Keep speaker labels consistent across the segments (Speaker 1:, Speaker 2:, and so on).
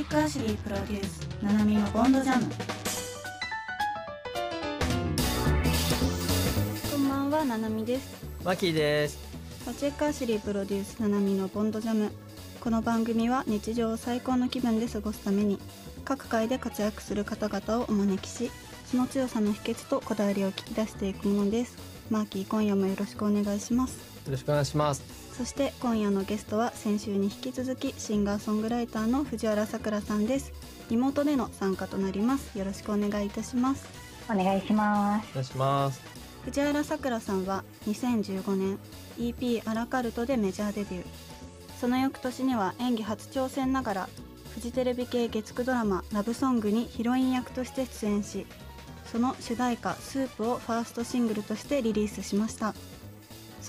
Speaker 1: チックアシュリープロデュース。ナナミのボンドジャム。こんばんはナナミです。
Speaker 2: マキーです。
Speaker 1: パチェックアシュリープロデュースナナミのボンドジャム。この番組は日常を最高の気分で過ごすために各界で活躍する方々をお招きしその強さの秘訣とこだわりを聞き出していくものです。マーキー今夜もよろしくお願いします。
Speaker 2: よろしくお願いします
Speaker 1: そして今夜のゲストは先週に引き続きシンガーソングライターの藤原さくらさんです。リモートでの参加となります。よろしくお願いいたします。
Speaker 3: お願いします。
Speaker 2: お願いします
Speaker 1: 藤原さくらさんは2015年 EP アラカルトでメジャーデビュー。その翌年には演技初挑戦ながらフジテレビ系月9ドラマ「ラブソング」にヒロイン役として出演しその主題歌「スープ」をファーストシングルとしてリリースしました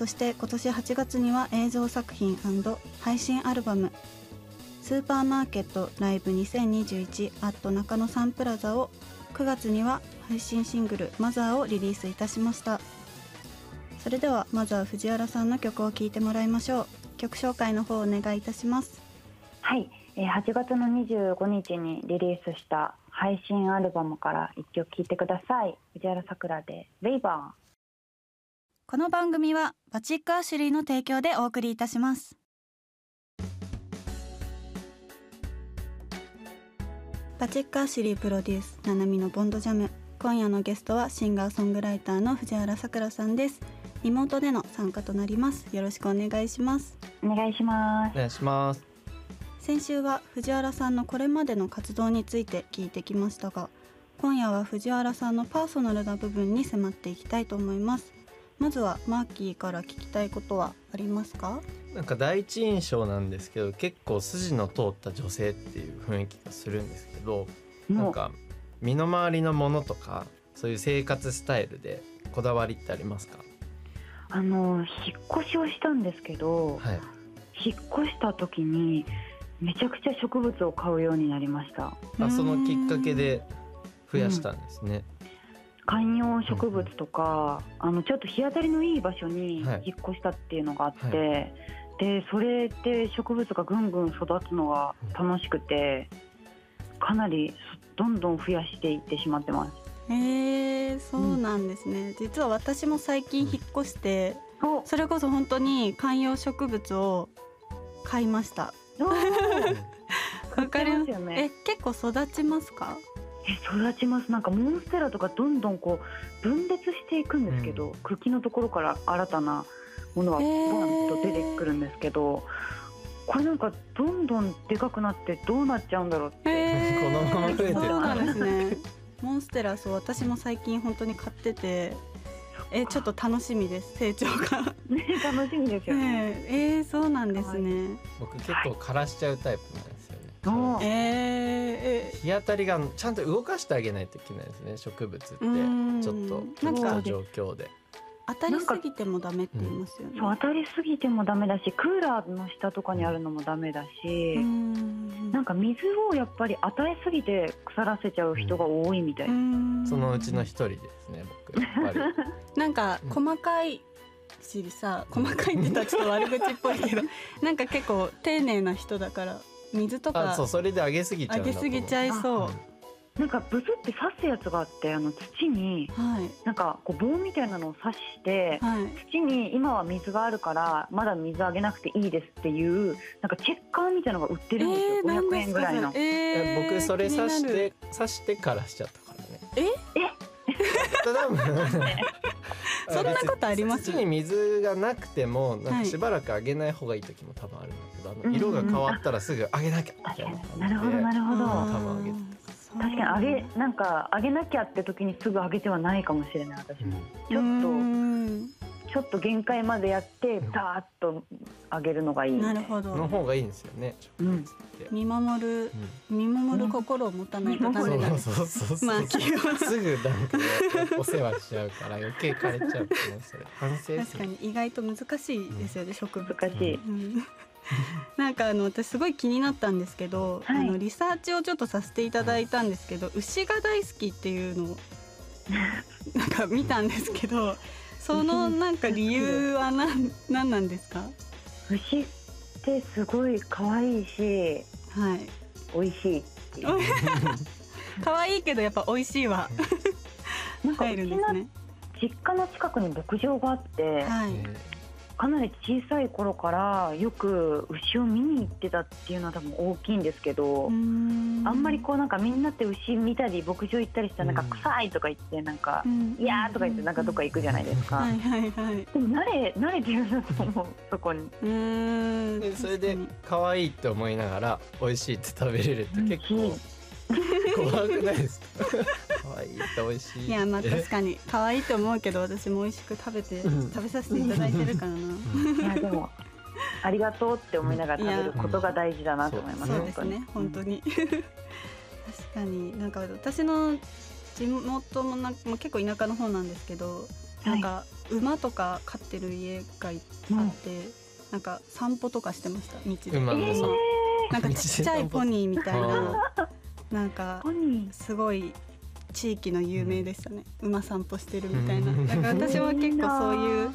Speaker 1: そして今年8月には映像作品配信アルバム「スーパーマーケットライブ2021アット中野サンプラザ」を9月には配信シングル「マザー」をリリースいたしました。それではまずは藤原さんの曲を聴いてもらいましょう。曲紹介の方お願いいたします。
Speaker 3: はい、8月の25日にリリースした配信アルバムから一曲聴いてください。藤原さくらでレイバ
Speaker 1: この番組はバチックアシュリーの提供でお送りいたします。バチックアシュリープロデュースナナミのボンドジャム。今夜のゲストはシンガーソングライターの藤原さくらさんです。リモートでの参加となります。よろしくお願いします。
Speaker 3: ーお願いします。
Speaker 2: お。願いします。
Speaker 1: 先週は藤原さんのこれまでの活動について聞いてきましたが今夜は藤原さんのパーソナルな部分に迫っていきたいと思いますまずはマーキーから聞きたいことはありますか？
Speaker 2: なんか第一印象なんですけど結構筋の通った女性っていう雰囲気がするんですけどなんか身の回りのものとかそういう生活スタイルでこだわりってありますか？
Speaker 3: あの引っ越しをしたんですけど、
Speaker 2: はい。
Speaker 3: 引っ越した時にめちゃくちゃ植物を買うようになりました。
Speaker 2: あそのきっかけで増やしたんですね、
Speaker 3: 観葉植物とか、あのちょっと日当たりのいい場所に
Speaker 2: はい。
Speaker 3: 引っ越したっていうのがあって、
Speaker 2: は
Speaker 3: でそれで植物がぐんぐん育つのが楽しくてかなりどんどん増やしていってしまってます。
Speaker 1: へえそうなんですね、実は私も最近引っ越して
Speaker 3: お
Speaker 1: それこそ本当に観葉植物を買いました。わかります
Speaker 3: よね。
Speaker 1: え結構育ちますか？
Speaker 3: え育ちます。なんかモンステラとかどんどんこう分裂していくんですけど、
Speaker 2: うん。
Speaker 3: 茎のところから新たなものがバンと出てくるんですけどこれなんかどんどんでかくなってどうなっちゃうんだろうって、
Speaker 1: へー。
Speaker 2: このまま増えてる。
Speaker 1: そうなんですね。モンステラそう私も最近本当に買っててえちょっと楽しみです成長が。
Speaker 3: ね楽しみですよね。
Speaker 1: ね ええー、そうなんですね。
Speaker 2: 僕結構枯らしちゃうタイプなんです
Speaker 1: えー、え
Speaker 2: 日当たりがちゃんと動かしてあげないといけないですね植物って。ちょっと
Speaker 1: なんか
Speaker 2: 時と状況で。
Speaker 1: 当たりすぎてもダメって言いますよね。
Speaker 3: そう当たりすぎてもダメだしクーラーの下とかにあるのもダメだし、
Speaker 1: ん。
Speaker 3: なんか水をやっぱり与えすぎて腐らせちゃう人が多いみたい、
Speaker 1: うーん。
Speaker 2: そのうちの一人ですね僕。やっぱり
Speaker 1: なんか細かいしさ細かいって言ったらちょっと悪口っぽいけど なんか結構丁寧な人だから水とか
Speaker 2: あそうそれで上げすぎちゃ
Speaker 1: あ
Speaker 2: うんだと思う
Speaker 1: げすぎちゃいそう。
Speaker 3: なんかブスって刺すやつがあってあの土に
Speaker 1: はい
Speaker 3: なんかこう棒みたいなのを刺して
Speaker 1: はい。
Speaker 3: 土に今は水があるからまだ水あげなくていいですっていうなんかチェッカーみたいなのが売ってるんですよ、
Speaker 1: えー、何
Speaker 3: 500
Speaker 1: ですか
Speaker 3: 円ぐらいの。
Speaker 1: えー
Speaker 2: 僕それ刺して刺してからしちゃったからね。
Speaker 1: え？
Speaker 2: た だ
Speaker 1: そんなことあります？
Speaker 2: 土に水がなくてもなん
Speaker 1: はい
Speaker 2: かしばらくあげない方がいい時も多分あるんだけど、あ
Speaker 3: うん
Speaker 2: の色が変わったらすぐあげなきゃみたいな。
Speaker 3: なるほどなるほど。
Speaker 2: 多分あげて。
Speaker 3: 確かにあげなんかあげなきゃって時にすぐあげてはないかもしれない私も、ちょっとちょっと限界までやってダーッとあげるのがいい。
Speaker 1: なるほど。
Speaker 2: の方がいいんですよね。植物って、
Speaker 1: 見守る見守る心を持たないとダメだ。
Speaker 2: そうそうそうそう、
Speaker 1: まあ気は
Speaker 2: すぐなんかねお世話しちゃうから余計枯れちゃうってねそれ。反省ですね
Speaker 1: 確かに意外と難しいですよね、植物
Speaker 3: 難しい、
Speaker 1: うん。なんかあの私すごい気になったんですけど、
Speaker 3: はい。
Speaker 1: あのリサーチをちょっとさせていただいたんですけど牛が大好きっていうのをなんか見たんですけどそのなんか理由は何何なんですか？
Speaker 3: 牛ってすごい可愛いし
Speaker 1: はい。
Speaker 3: 美味しいっていう。
Speaker 1: 可愛いけどやっぱ美味しいわ
Speaker 3: なんかう
Speaker 1: 入るん
Speaker 3: ちの
Speaker 1: ですね。
Speaker 3: 実家の近くに牧場があって
Speaker 1: はい。
Speaker 2: え
Speaker 3: かなり小さい頃からよく牛を見に行ってたっていうのは多分大きいんですけど、あんまりこうなんかみんなって牛見たり牧場行ったりしたらなんか
Speaker 2: うん
Speaker 3: 臭いとか言ってなんか、
Speaker 1: うん。
Speaker 3: いやーとか言ってなんかどっか行くじゃないですか、
Speaker 1: はいはいはい。
Speaker 3: でも慣れ慣れてるんだと思うそこに。
Speaker 1: うーん。
Speaker 2: でそれで可愛いって思いながら美味しいって食べれるって結構 怖くないですか？可愛いって美味しい。
Speaker 1: にいやまあ確かに可愛いと思うけど私も美味しく食べて
Speaker 2: うん。
Speaker 1: 食べさせていただいてるからな。
Speaker 2: うん。
Speaker 3: いやでもありがとうって思いながら食べることが大事だなと思います、
Speaker 1: そうですね本当に。確かになんか私の地元もなんかもう結構田舎の方なんですけど、
Speaker 3: はい。
Speaker 1: なんか馬とか飼ってる家があって、なんか散歩とかしてました道で、
Speaker 2: 馬のさ、
Speaker 1: なんかちっちゃいポニーみたいな なんかすごい地域の有名でしたね、馬散歩してるみたいな。
Speaker 2: うん。
Speaker 1: だから私は結構そういう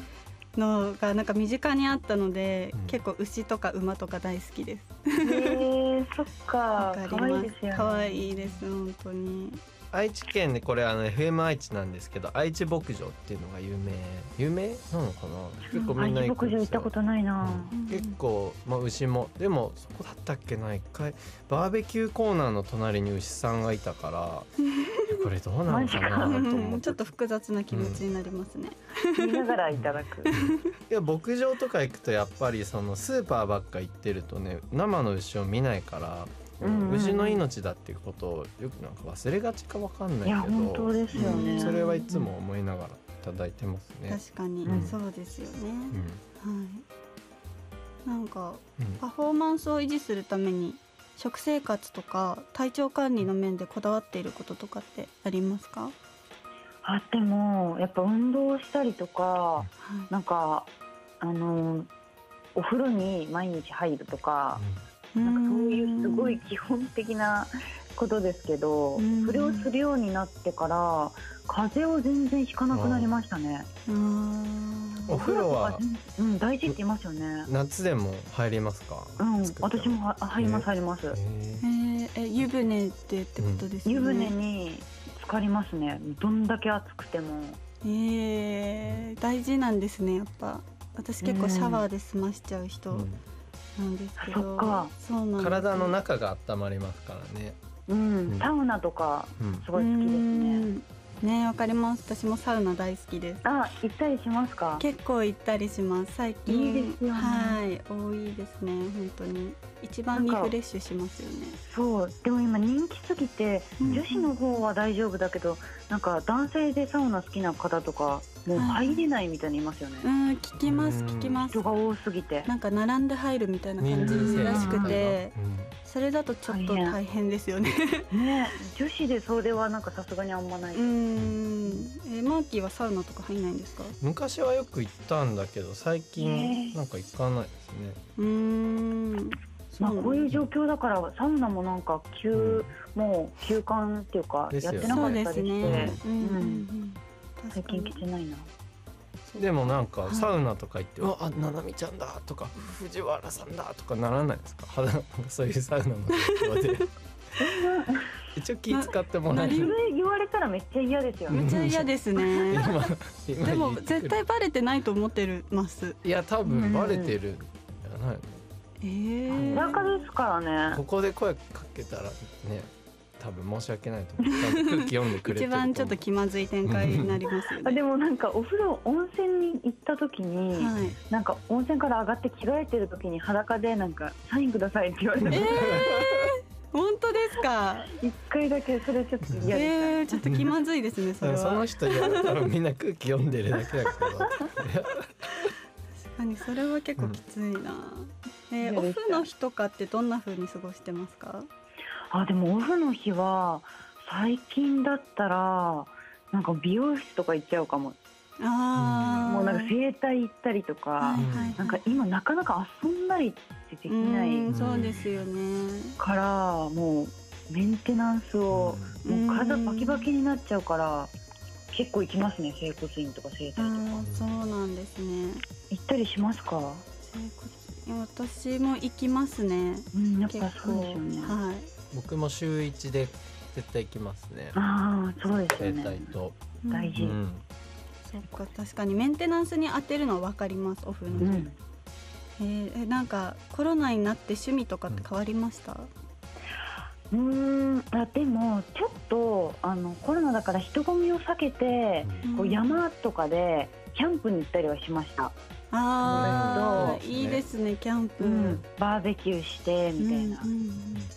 Speaker 1: のがなんか身近にあったので、
Speaker 2: うん。
Speaker 1: 結構牛とか馬とか大好きです。
Speaker 3: えー、そっか。
Speaker 1: わかりま
Speaker 3: ですすよね。
Speaker 1: 可愛いです本当に
Speaker 2: 愛知県でこれあの FM 愛知なんですけど愛知牧場っていうのが有名有名なのかな？結構みんな
Speaker 3: 愛知
Speaker 2: 行
Speaker 3: 牧場行ったことないな、
Speaker 2: うん。結構、まあ、牛もでもそこだったっけな一回。バーベキューコーナーの隣に牛さんがいたから これどうなのかなと
Speaker 1: う
Speaker 2: 思って。
Speaker 1: ん。ちょっと複雑な気持ちになりますね、
Speaker 3: 見ながらいただく。
Speaker 2: いや牧場とか行くとやっぱりそのスーパーばっか行ってるとね生の牛を見ないから、
Speaker 3: うんうんうん。
Speaker 2: 牛の命だっていうことをよくなんか忘れがちかわかんない
Speaker 3: いや
Speaker 2: けど
Speaker 3: 本当ですよね、
Speaker 2: うんそれはいつも思いながらいただいてますね。
Speaker 1: 確かに、
Speaker 3: うん。
Speaker 1: そうですよね、
Speaker 2: うん。
Speaker 1: はい。なんか
Speaker 2: うん。
Speaker 1: パフォーマンスを維持するために食生活とか体調管理の面でこだわっていることとかってありますか、
Speaker 3: あでもやっぱ運動したりとか
Speaker 1: はい。
Speaker 3: なんかあのお風呂に毎日入るとか、
Speaker 1: う
Speaker 3: なんかそういうすごい基本的なことですけど、
Speaker 1: うん
Speaker 3: それをするようになってから風邪を全然ひかなくなりましたね。
Speaker 2: お風呂は
Speaker 3: うん大事って言いますよね。
Speaker 2: 夏でも入りますか？
Speaker 3: うん私もは入ります入ります。
Speaker 2: へ
Speaker 1: えー、え湯船でってことですよね、
Speaker 3: 湯船に浸かりますね。どんだけ暑くても。
Speaker 1: えー、大事なんですねやっぱ私結構シャワーで済ましちゃう人
Speaker 2: ーうん
Speaker 1: なんですけど、
Speaker 3: そっか。
Speaker 1: そうなんです。
Speaker 2: 体の中が温まりますからね。
Speaker 3: うん、
Speaker 2: うん。
Speaker 3: サウナとか
Speaker 2: うん。
Speaker 3: すごい好きですね。
Speaker 1: うん。ねわかります。私もサウナ大好きです。
Speaker 3: あ、行ったりしますか？
Speaker 1: 結構行ったりします。最近
Speaker 3: いいですよね。
Speaker 1: はい。多いですね。本当に。一番リフレッシュしますよね。
Speaker 3: そう、でも今人気すぎて、
Speaker 1: うん。
Speaker 3: 女子の方は大丈夫だけど、なんか男性でサウナ好きな方とか、もう入れないみたいにいますよね。
Speaker 1: うん聞きます
Speaker 2: うん。
Speaker 1: 聞きます。
Speaker 3: 人が多すぎて。
Speaker 1: なんか並んで入るみたいな感じらしくて。それだとちょっと
Speaker 3: 大変
Speaker 1: ですよね。
Speaker 3: ね、女子でそれはなんかさすがにあんまない。
Speaker 1: うん。えマーキーはサウナとか入んないんですか？
Speaker 2: 昔はよく行ったんだけど最近
Speaker 3: ね。
Speaker 2: なんか行かないですね。
Speaker 1: うーん。
Speaker 3: まあこういう状
Speaker 1: 況
Speaker 3: 況だからサウナもなんか休、もう休館っていうかやってなか
Speaker 1: そうで
Speaker 3: ったりして、最近来てないな。
Speaker 2: でもなんか
Speaker 1: はい。
Speaker 2: サウナとか行って「うわあななみちゃんだ」とか「藤原さんだ」とかならないですか？肌なんかそういうサウナの状況で。一応気使ってもらえ
Speaker 3: そ
Speaker 2: る
Speaker 3: れ言われたらめっちゃ嫌ですよね。
Speaker 1: めっちゃ嫌ですね。
Speaker 2: 今今
Speaker 1: でも絶対バレてないと思ってる。ます
Speaker 2: いや多分バレてるんじゃないの？
Speaker 1: えー、
Speaker 3: 裸ですからね。
Speaker 2: こ。こで声かけたらね多分申し訳ないと思う。空気読んでくれて
Speaker 1: 一番ちょっと気まずい展開になりますよ
Speaker 3: あ
Speaker 1: ね
Speaker 3: でもなんかお風呂温泉に行った時に、
Speaker 1: はい。
Speaker 3: なんか温泉から上がって着替えてる時に裸でなんかサインくださいって言われて
Speaker 1: えー、本当ですか？
Speaker 3: 一回だけそれちょっと嫌で
Speaker 1: えー、ちょっと気まずいですねそれは。
Speaker 2: その人いや多分みんな空気読んでるだけだけど。
Speaker 1: 確かにそれは結構きついな、えーオフの日とかってどんな風に過ごしてますか？
Speaker 3: あでもオフの日は最近だったらなんか美容室とか行っちゃうかも。
Speaker 1: ああ
Speaker 3: もうなんか整体行ったりとか、
Speaker 1: はいはいはい。
Speaker 3: なんか今なかなか遊んだりってできない
Speaker 1: うんそうですよね。
Speaker 3: からもうメンテナンスを、
Speaker 1: うん。
Speaker 3: もう体バキバキになっちゃうから結構行きますね整骨院とか整体とか。
Speaker 1: そうなんですね。
Speaker 3: 行ったりしますか？
Speaker 1: 整骨院私も行きますね。
Speaker 3: うんやっぱそうですよね、
Speaker 1: はい
Speaker 2: 僕も週一で絶対行きますね。
Speaker 3: ああそうですね。
Speaker 2: 体と、
Speaker 3: 大事。
Speaker 2: うん、
Speaker 1: そっか確かにメンテナンスに当てるのは分かりますオフの日、
Speaker 3: うん。
Speaker 1: えーえなんかコロナになって趣味とかって変わりました、
Speaker 3: うーんあでもちょっとあのコロナだから人混みを避けて、こう山とかでキャンプに行ったりはしました、
Speaker 1: ああ
Speaker 3: そう
Speaker 1: いいですねキャンプ、
Speaker 3: うん。バーベキューしてみたいな。
Speaker 1: うん、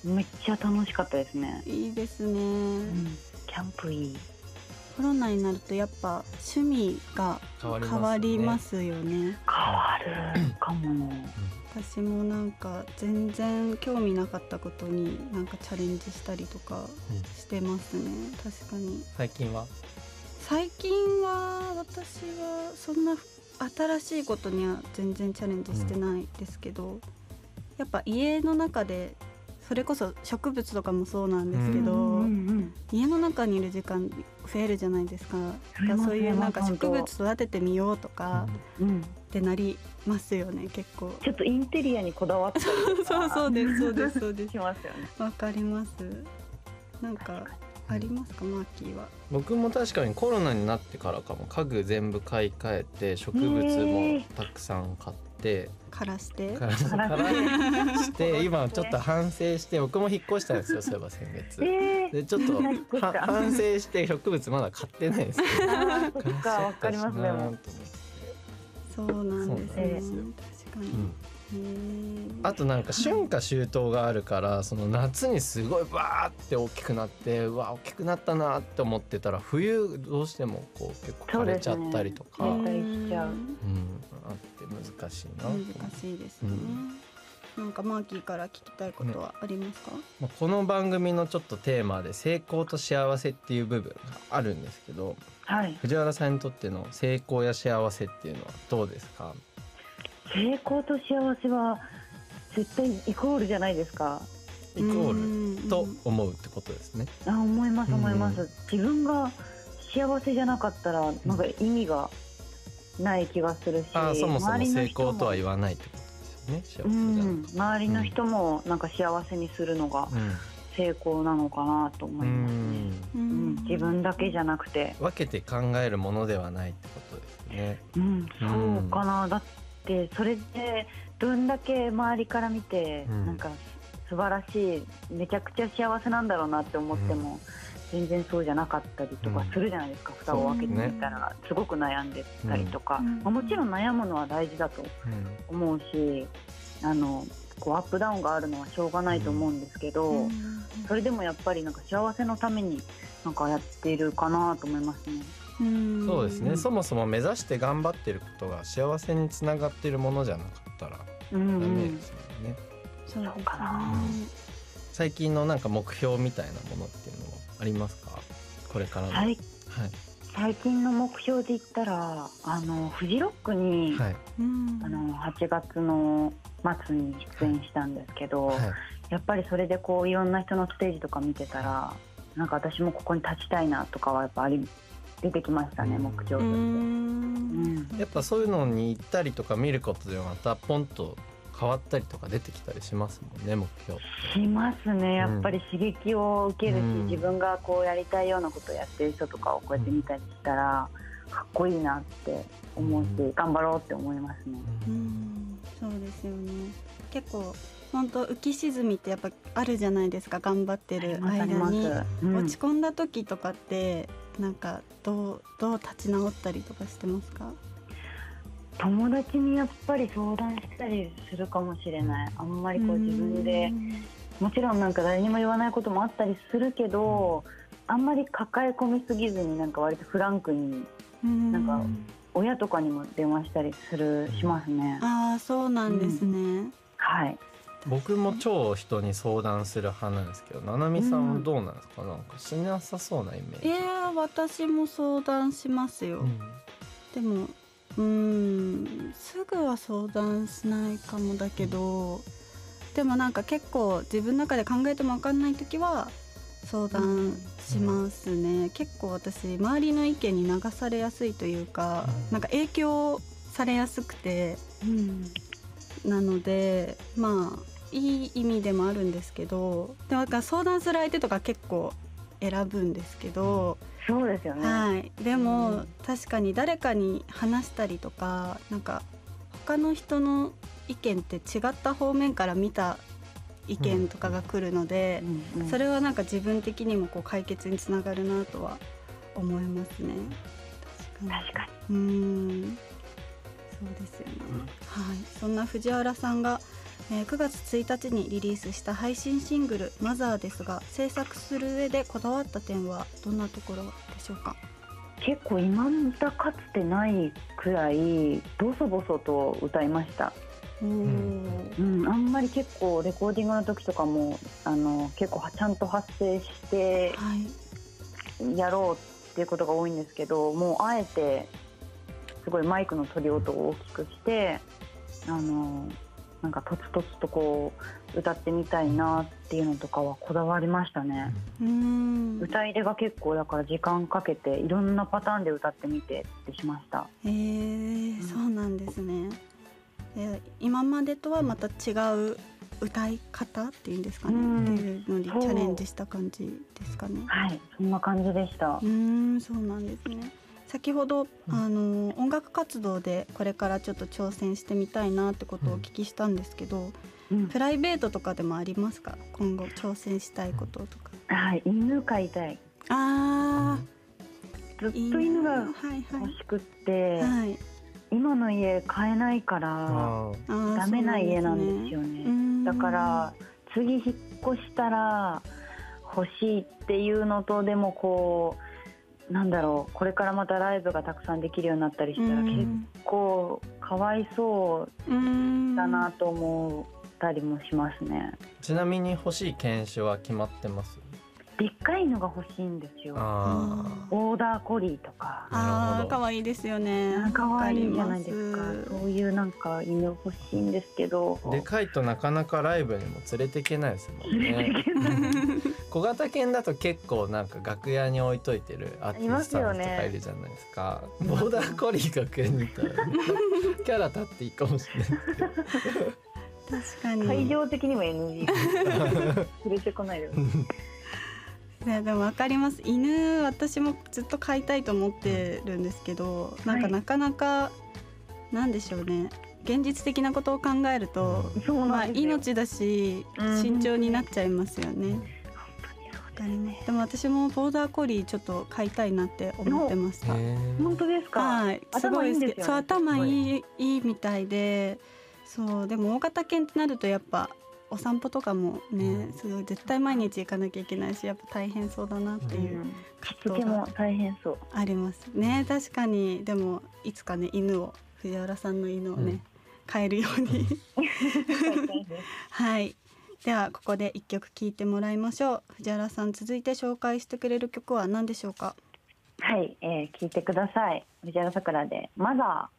Speaker 1: うん
Speaker 3: めっちゃ楽しかったですね、
Speaker 1: うんいいですね、
Speaker 3: うん、キャンプいい。
Speaker 1: コロナになるとやっぱ趣味が
Speaker 2: 変わりますよね。
Speaker 1: 変わりますよね。
Speaker 3: 変わるかも。
Speaker 1: 私もなんか全然興味なかったことになんかチャレンジしたりとか
Speaker 2: うん。
Speaker 1: してますね。確かに。
Speaker 2: 最近は？
Speaker 1: 最近は私はそんな新しいことには全然チャレンジしてないですけど、やっぱ家の中でそれこそ植物とかもそうなんですけど、
Speaker 3: うんうん
Speaker 1: 家の中にいる時間増えるじゃないですか。そういうなんか植物育ててみようとか
Speaker 3: うんうん。
Speaker 1: ってなりますよね結構。
Speaker 3: ちょっとインテリアにこだわったりとか。
Speaker 1: そうそうですそうですそうです。
Speaker 3: しますよね。
Speaker 1: わかります。なんかありますか？マーキーは。
Speaker 2: 僕も確かにコロナになってからかも。家具全部買い替えて植物もたくさん買って。
Speaker 1: 枯らして？
Speaker 2: からして 今ちょっと反省して僕も引っ越したんですよそういえば先月。
Speaker 3: えー。
Speaker 2: でちょっと 反省して植物まだ買ってないですけど
Speaker 3: あーそっかわかりま
Speaker 1: そうなんですね
Speaker 2: そうなんですよ
Speaker 1: 確かに、
Speaker 2: うんあとなんか春夏秋冬があるからその夏にすごいバーって大きくなってうわ大きくなったなって思ってたら冬どうしてもこう結構枯れちゃったりとかう,、
Speaker 3: そうですねう。
Speaker 1: うん
Speaker 2: ん、あって難しいな。
Speaker 1: 難しいですよね、なんかマーキーから聞きたいことはありますか、
Speaker 2: まあこの番組のちょっとテーマで成功と幸せっていう部分があるんですけど
Speaker 3: はい。
Speaker 2: 藤原さんにとっての成功や幸せっていうのはどうですか？
Speaker 3: 成功と幸せは絶対イコールじゃないですか。
Speaker 2: イコール。
Speaker 1: ル
Speaker 2: と思うってことですね。
Speaker 3: あ思います思います、
Speaker 2: うん
Speaker 3: 自分が幸せじゃなかったらなんか意味がない気がするし、
Speaker 2: あーそもそも
Speaker 3: 周りの
Speaker 2: 成
Speaker 3: 人も
Speaker 2: 功とは言わないってことですよね。幸せ
Speaker 3: う
Speaker 2: じゃ
Speaker 3: 周りの人もなんか幸せにするのが成功なのかなと思
Speaker 2: うん、
Speaker 3: いますね、
Speaker 2: う
Speaker 3: うん。自分だけじゃなくて、
Speaker 2: 分けて考えるものではないってことですね。
Speaker 3: うん、そうかな、だってそれでどんだけ周りから見て、
Speaker 2: うん。
Speaker 3: なんか素晴らしいめちゃくちゃ幸せなんだろうなって思っても、全然そうじゃなかったりとかするじゃないですか、蓋を開けてみたら、すごく悩んでたりとか、
Speaker 1: うん。
Speaker 3: まあもちろん悩むのは大事だと
Speaker 2: うん
Speaker 3: 思うしあのこうアップダウンがあるのはしょうがないと思うんですけど、
Speaker 1: うん。
Speaker 3: それでもやっぱりなんか幸せのためになんかやっているかなと思いますね。
Speaker 1: うん
Speaker 2: そうですね。そもそも目指して頑張ってることが幸せにつながっているものじゃなかったらダメですよね。
Speaker 1: そう
Speaker 3: かな
Speaker 2: 最近のなんか目標みたいなものっていうのはありますか？これからの。
Speaker 3: 最
Speaker 2: はい
Speaker 3: 最近の目標で言ったらあのフジロックに、
Speaker 2: はい
Speaker 1: うん
Speaker 3: あの8月の末に出演したんですけど、
Speaker 2: はい。
Speaker 3: やっぱりそれでこういろんな人のステージとか見てたらなんか私もここに立ちたいなとかはやっぱあり出てきましたね、
Speaker 2: うん。
Speaker 3: 目標として。
Speaker 1: うん。
Speaker 3: うん
Speaker 2: やっぱそういうのに行ったりとか見ることでまたポンと変わったりとか出てきたりしますもんね目標。
Speaker 3: しますね。やっぱり刺激を受けるし、
Speaker 2: うん。
Speaker 3: 自分がこうやりたいようなことをやってる人とかをこうやって見たりしたら、かっこいいなって思うし、
Speaker 2: うん。
Speaker 3: 頑張ろうって思いますね。
Speaker 1: うん。そうですよね。結構本当浮き沈みってやっぱあるじゃないですか頑張ってる
Speaker 3: あります。
Speaker 1: 間に。
Speaker 3: うん。
Speaker 1: 落ち込んだ時とかってなんかどうどう立ち直ったりとかしてますか？
Speaker 3: 友達にやっぱり相談したりするかもしれない。あんまりこう自分でもちろんなんか誰にも言わないこともあったりするけどあんまり抱え込みすぎずになんか割とフランクに
Speaker 1: うん。
Speaker 3: なんか親とかにも電話したりするしますね。
Speaker 1: ああそうなんですね、
Speaker 3: はい
Speaker 2: 僕も超人に相談する派なんですけど、ななみさんはどうなんですか？なんかしなさそうなイメージ。
Speaker 1: いや私も相談しますよ、
Speaker 2: うん。
Speaker 1: でもうーんすぐは相談しないかもだけどでもなんか結構自分の中で考えても分かんない時は相談しますね、結構私周りの意見に流されやすいというか、
Speaker 2: うん。
Speaker 1: なんか影響されやすくて。
Speaker 3: うん。
Speaker 1: なのでまあいい意味でもあるんですけどなんか相談する相手とか結構選ぶんですけど、
Speaker 3: そうですよね。
Speaker 1: はい、でも確かに誰かに話したりとかなんか他の人の意見って違った方面から見た意見とかが来るので
Speaker 3: う、んうん
Speaker 1: それはなんか自分的にもこう解決につながるなとは思いますね。確かに。
Speaker 3: 確か
Speaker 1: うーん。そうですよね、はい。そんな藤原さんが、えー9月1日にリリースした配信シングル「マザーですが制作する上でこだわった点はどんなところでしょうか？
Speaker 3: に結構今だかつてないくらいボソボソと歌いました。
Speaker 1: おー。
Speaker 3: うん、あんまり結構レコーディングの時とかもあの結構ちゃんと発声して
Speaker 1: はい。
Speaker 3: やろうっていうことが多いんですけどもうあえてすごいマイクの取り音を大きくしてあのなんかとつとつとこう歌ってみたいなっていうのとかはこだわりましたね。
Speaker 1: うーん。
Speaker 3: 歌入れが結構だから時間かけていろんなパターンで歌ってみてってしました。
Speaker 1: えー、そうなんですね。で今までとはまた違う歌い方っていうんですかね、
Speaker 3: うん。
Speaker 1: っていうのにチャレンジした感じですかね。
Speaker 3: はい、そんな感じでした。
Speaker 1: う。ーんそうなんですね先ほど、あの音楽活動でこれからちょっと挑戦してみたいなってことをお聞きしたんですけど、
Speaker 3: うん。
Speaker 1: プライベートとかでもありますか？今後挑戦したいこととか。
Speaker 3: はい、犬飼いたい。
Speaker 1: あ
Speaker 3: ずっ
Speaker 1: ー
Speaker 3: と犬が
Speaker 1: はい
Speaker 3: 欲しくって、
Speaker 1: はい。はい
Speaker 3: 今の家買えないからダメな家なんですよね。
Speaker 1: ね。
Speaker 3: だから次引っ越したら欲しいっていうのとでもこうなんだろうこれからまたライブがたくさんできるようになったりしたら
Speaker 1: うん。
Speaker 3: 結構かわいそう
Speaker 1: うん
Speaker 3: だなと思ったりもしますね。
Speaker 2: ちなみに欲しい犬種は決まってます？
Speaker 3: でっかいのが欲しいんですよ。
Speaker 2: あ
Speaker 1: あー。
Speaker 3: オーダーコリーとか。
Speaker 1: あ
Speaker 2: なるほど。
Speaker 1: ー可愛いですよね。
Speaker 3: 可愛いじゃないですか。そういうなんか犬欲しいんですけど。
Speaker 2: あでかいとなかなかライブにも連れていけないですもんね。小型犬だと結構なんか楽屋に置いといてるアーティストさんとかいるじゃないですか。ボーダーコリー楽屋にいたらキャラ立っていいかもしれない。
Speaker 1: 確かに。
Speaker 3: 会場的にも NG 連れてこないで
Speaker 1: ねでもわかります。犬私もずっと飼いたいと思ってるんですけど、なんかなかなかなんでしょうね。現実的なことを考えると、まあ命だし
Speaker 3: うん。
Speaker 1: 慎重になっちゃいますよね。
Speaker 3: うです。ね
Speaker 1: でも私もボーダーコリーちょっと飼いたいなって思ってました。
Speaker 3: 本当ですか、
Speaker 1: はい、すごい好き。
Speaker 3: 頭いいね
Speaker 1: そう頭いいいいみたいで、そうでも大型犬ってなるとやっぱお散歩とかもね、すごい絶対毎日行かなきゃいけないし、やっぱ大変そうだなっていううん。
Speaker 3: しつけも大変そう。
Speaker 1: ありますね。確かに。でもいつかね犬を藤原さんの犬をね、
Speaker 2: うん。
Speaker 1: 飼えるように。はい。ではここで一曲聴いてもらいましょう。藤原さん続いて紹介してくれる曲は何でしょうか？
Speaker 3: はい、えー、聞いてください。藤原さくらでマザ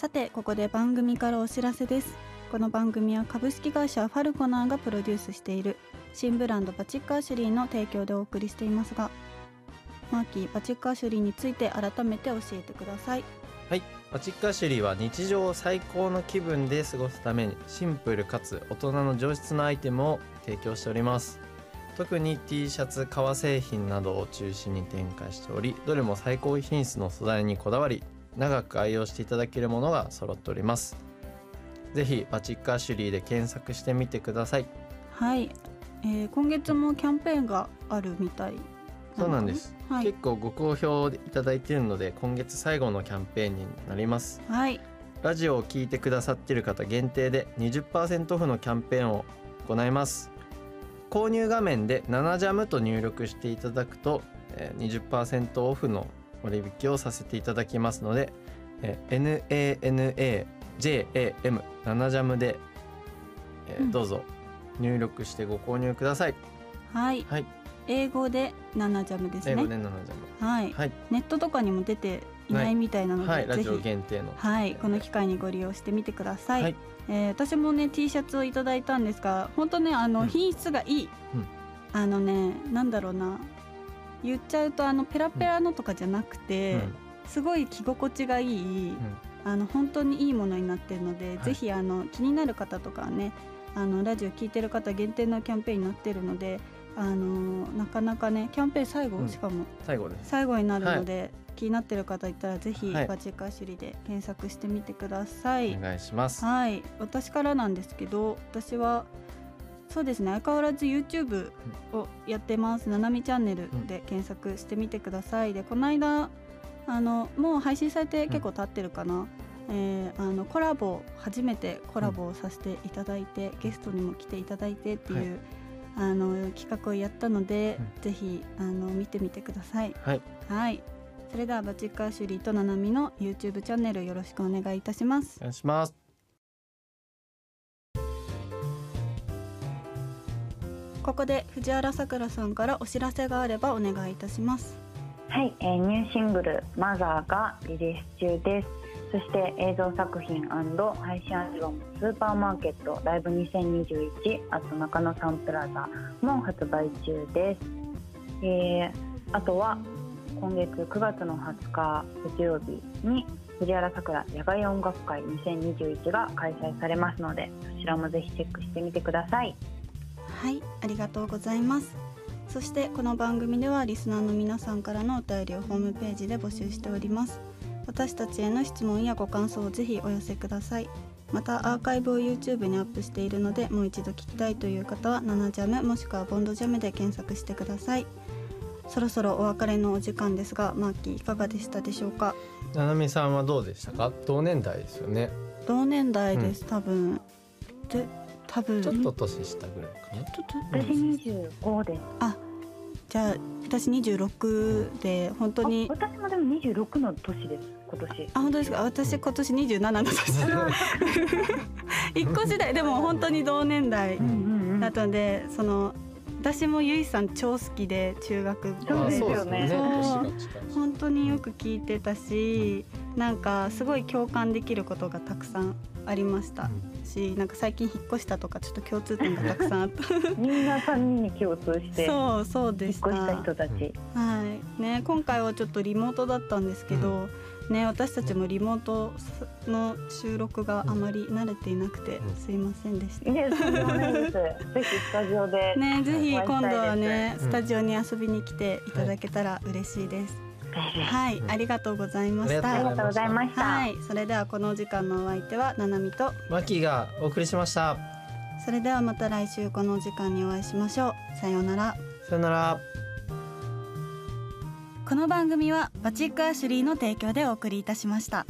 Speaker 1: さてここで番組からお知らせです。この番組は株式会社ファルコナーがプロデュースしている新ブランドバチックアシュリーの提供でお送りしていますがマーキーバチックアシュリーについて改めて教えてください。
Speaker 2: はい。バチックアシュリーは日常を最高の気分で過ごすためにシンプルかつ大人の上質なアイテムを提供しております。特に T シャツ革製品などを中心に展開しておりどれも最高品質の素材にこだわり長く愛用していただけるものが揃っております。ぜひバチックアシュリーで検索してみてください。
Speaker 1: はい、えー今月もキャンペーンがあるみたい
Speaker 2: そうなんです、
Speaker 1: はい。
Speaker 2: 結構ご好評いただいているので今月最後のキャンペーンになります。
Speaker 1: はい。
Speaker 2: ラジオを聞いてくださっている方限定で20%オフのキャンペーンを行います。購入画面で7ジャムと入力していただくとえー20%オフの割引をさせていただきますのでえー NANAJAM7 ジャムでえー
Speaker 1: うん。
Speaker 2: どうぞ入力してご購入ください。
Speaker 1: はい。
Speaker 2: はい。
Speaker 1: 英語で7ジャムですね。
Speaker 2: 英語で7ジャ
Speaker 1: はい、
Speaker 2: ムはい。
Speaker 1: ネットとかにも出ていないみたいなので、
Speaker 2: はい。ラジオ限定の。
Speaker 1: はい、この機会にご利用してみてください。
Speaker 2: はい。
Speaker 1: えー私もね T シャツをいただいたんですが、本当ねあの、
Speaker 2: うん。
Speaker 1: 品質がいい、
Speaker 2: うん。
Speaker 1: あのねなんだろうな言っちゃうとあのペラペラのとかじゃなくて、
Speaker 2: うん。
Speaker 1: すごい着心地がいい、あの本当にいいものになってるので、
Speaker 2: はい。
Speaker 1: ぜひあの気になる方とかはねあのラジオ聞いてる方限定のキャンペーンになってるのであのなかなかねキャンペーン最後、
Speaker 2: うん。
Speaker 1: しかも
Speaker 2: 最後です。
Speaker 1: 最後になるので、気になってる方いたらぜひ
Speaker 2: はい。
Speaker 1: バチカーシュリで検索してみてください。
Speaker 2: お願いします。
Speaker 1: はい、私からなんですけど私はそうですね。相変わらず YouTube をやってます「ななみチャンネル」で検索してみてください、でこの間あのもう配信されて結構経ってるかな、えーあのコラボ初めてコラボをさせていただいて、ゲストにも来ていただいてっていう、あの企画をやったので、
Speaker 2: うん。
Speaker 1: ぜひあの見てみてください。
Speaker 2: はい。
Speaker 1: はい。それではバチッカーシュリーとななみの YouTube チャンネルよろしくお願いいたします。
Speaker 2: お願いします
Speaker 1: ここで藤原さくらさんからお知らせがあればお願いいたします。
Speaker 3: はい、えーニューシングル「マザー」がリリース中です。そして映像作品配信アルバム「スーパーマーケットライブ2021」あと中野サンプラザも発売中です、えーあとは今月9月の20日月曜日に藤原さくら野外音楽会2021が開催されますのでそちらもぜひチェックしてみてください。
Speaker 1: はいありがとうございます。そしてこの番組ではリスナーの皆さんからのお便りをホームページで募集しております。私たちへの質問やご感想をぜひお寄せください。またアーカイブを YouTube にアップしているのでもう一度聞きたいという方は「ナナジャム」もしくは「ボンドジャム」で検索してください。そろそろお別れのお時間ですがマーキーいかがでしたでしょうか？
Speaker 2: ななみさんはどうでしたか？同年代ですよね。
Speaker 1: 同年代です、多分。で多分。
Speaker 2: ちょっと年下ぐらいかな。
Speaker 1: ちょっと
Speaker 3: 私25で。す
Speaker 1: あじゃあ私26で本当に。
Speaker 3: あ私もでも26の年です今年。
Speaker 1: あ本当ですか？私今年27の年。一個次第。でも本当に同年代
Speaker 3: うんうんうん。
Speaker 1: だったのでその私もゆいさん超好きで中学
Speaker 3: そうですよね。
Speaker 1: 本当によく聞いてたしなんかすごい共感できることがたくさんありました。しなんか最近引っ越したとかちょっと共通点がたくさんあった。
Speaker 3: みんな3人に共通して
Speaker 1: そうそう
Speaker 3: 引っ越
Speaker 1: でした
Speaker 3: した人たち、
Speaker 1: はい。ね、今回はちょっとリモートだったんですけど、ね、私たちもリモートの収録があまり慣れていなくて、
Speaker 2: うん。
Speaker 1: すいませんでした。
Speaker 3: いやとんでもないですぜひスタジオで、
Speaker 1: ね、ぜひ今度はね、
Speaker 2: うん。
Speaker 1: スタジオに遊びに来ていただけたら嬉しいです。はい、
Speaker 2: うん。
Speaker 1: ありがとうございまし
Speaker 2: あ
Speaker 3: あり
Speaker 1: た。
Speaker 3: がとうございました、
Speaker 1: はい、それではこのお時間のお相手はななみと、
Speaker 2: マキがお送りしました。
Speaker 1: それではまた来週このお時間にお会いしましょう。さようなら。
Speaker 2: さよなら
Speaker 1: この番組はバチックアシュリーの提供でお送りいたしました。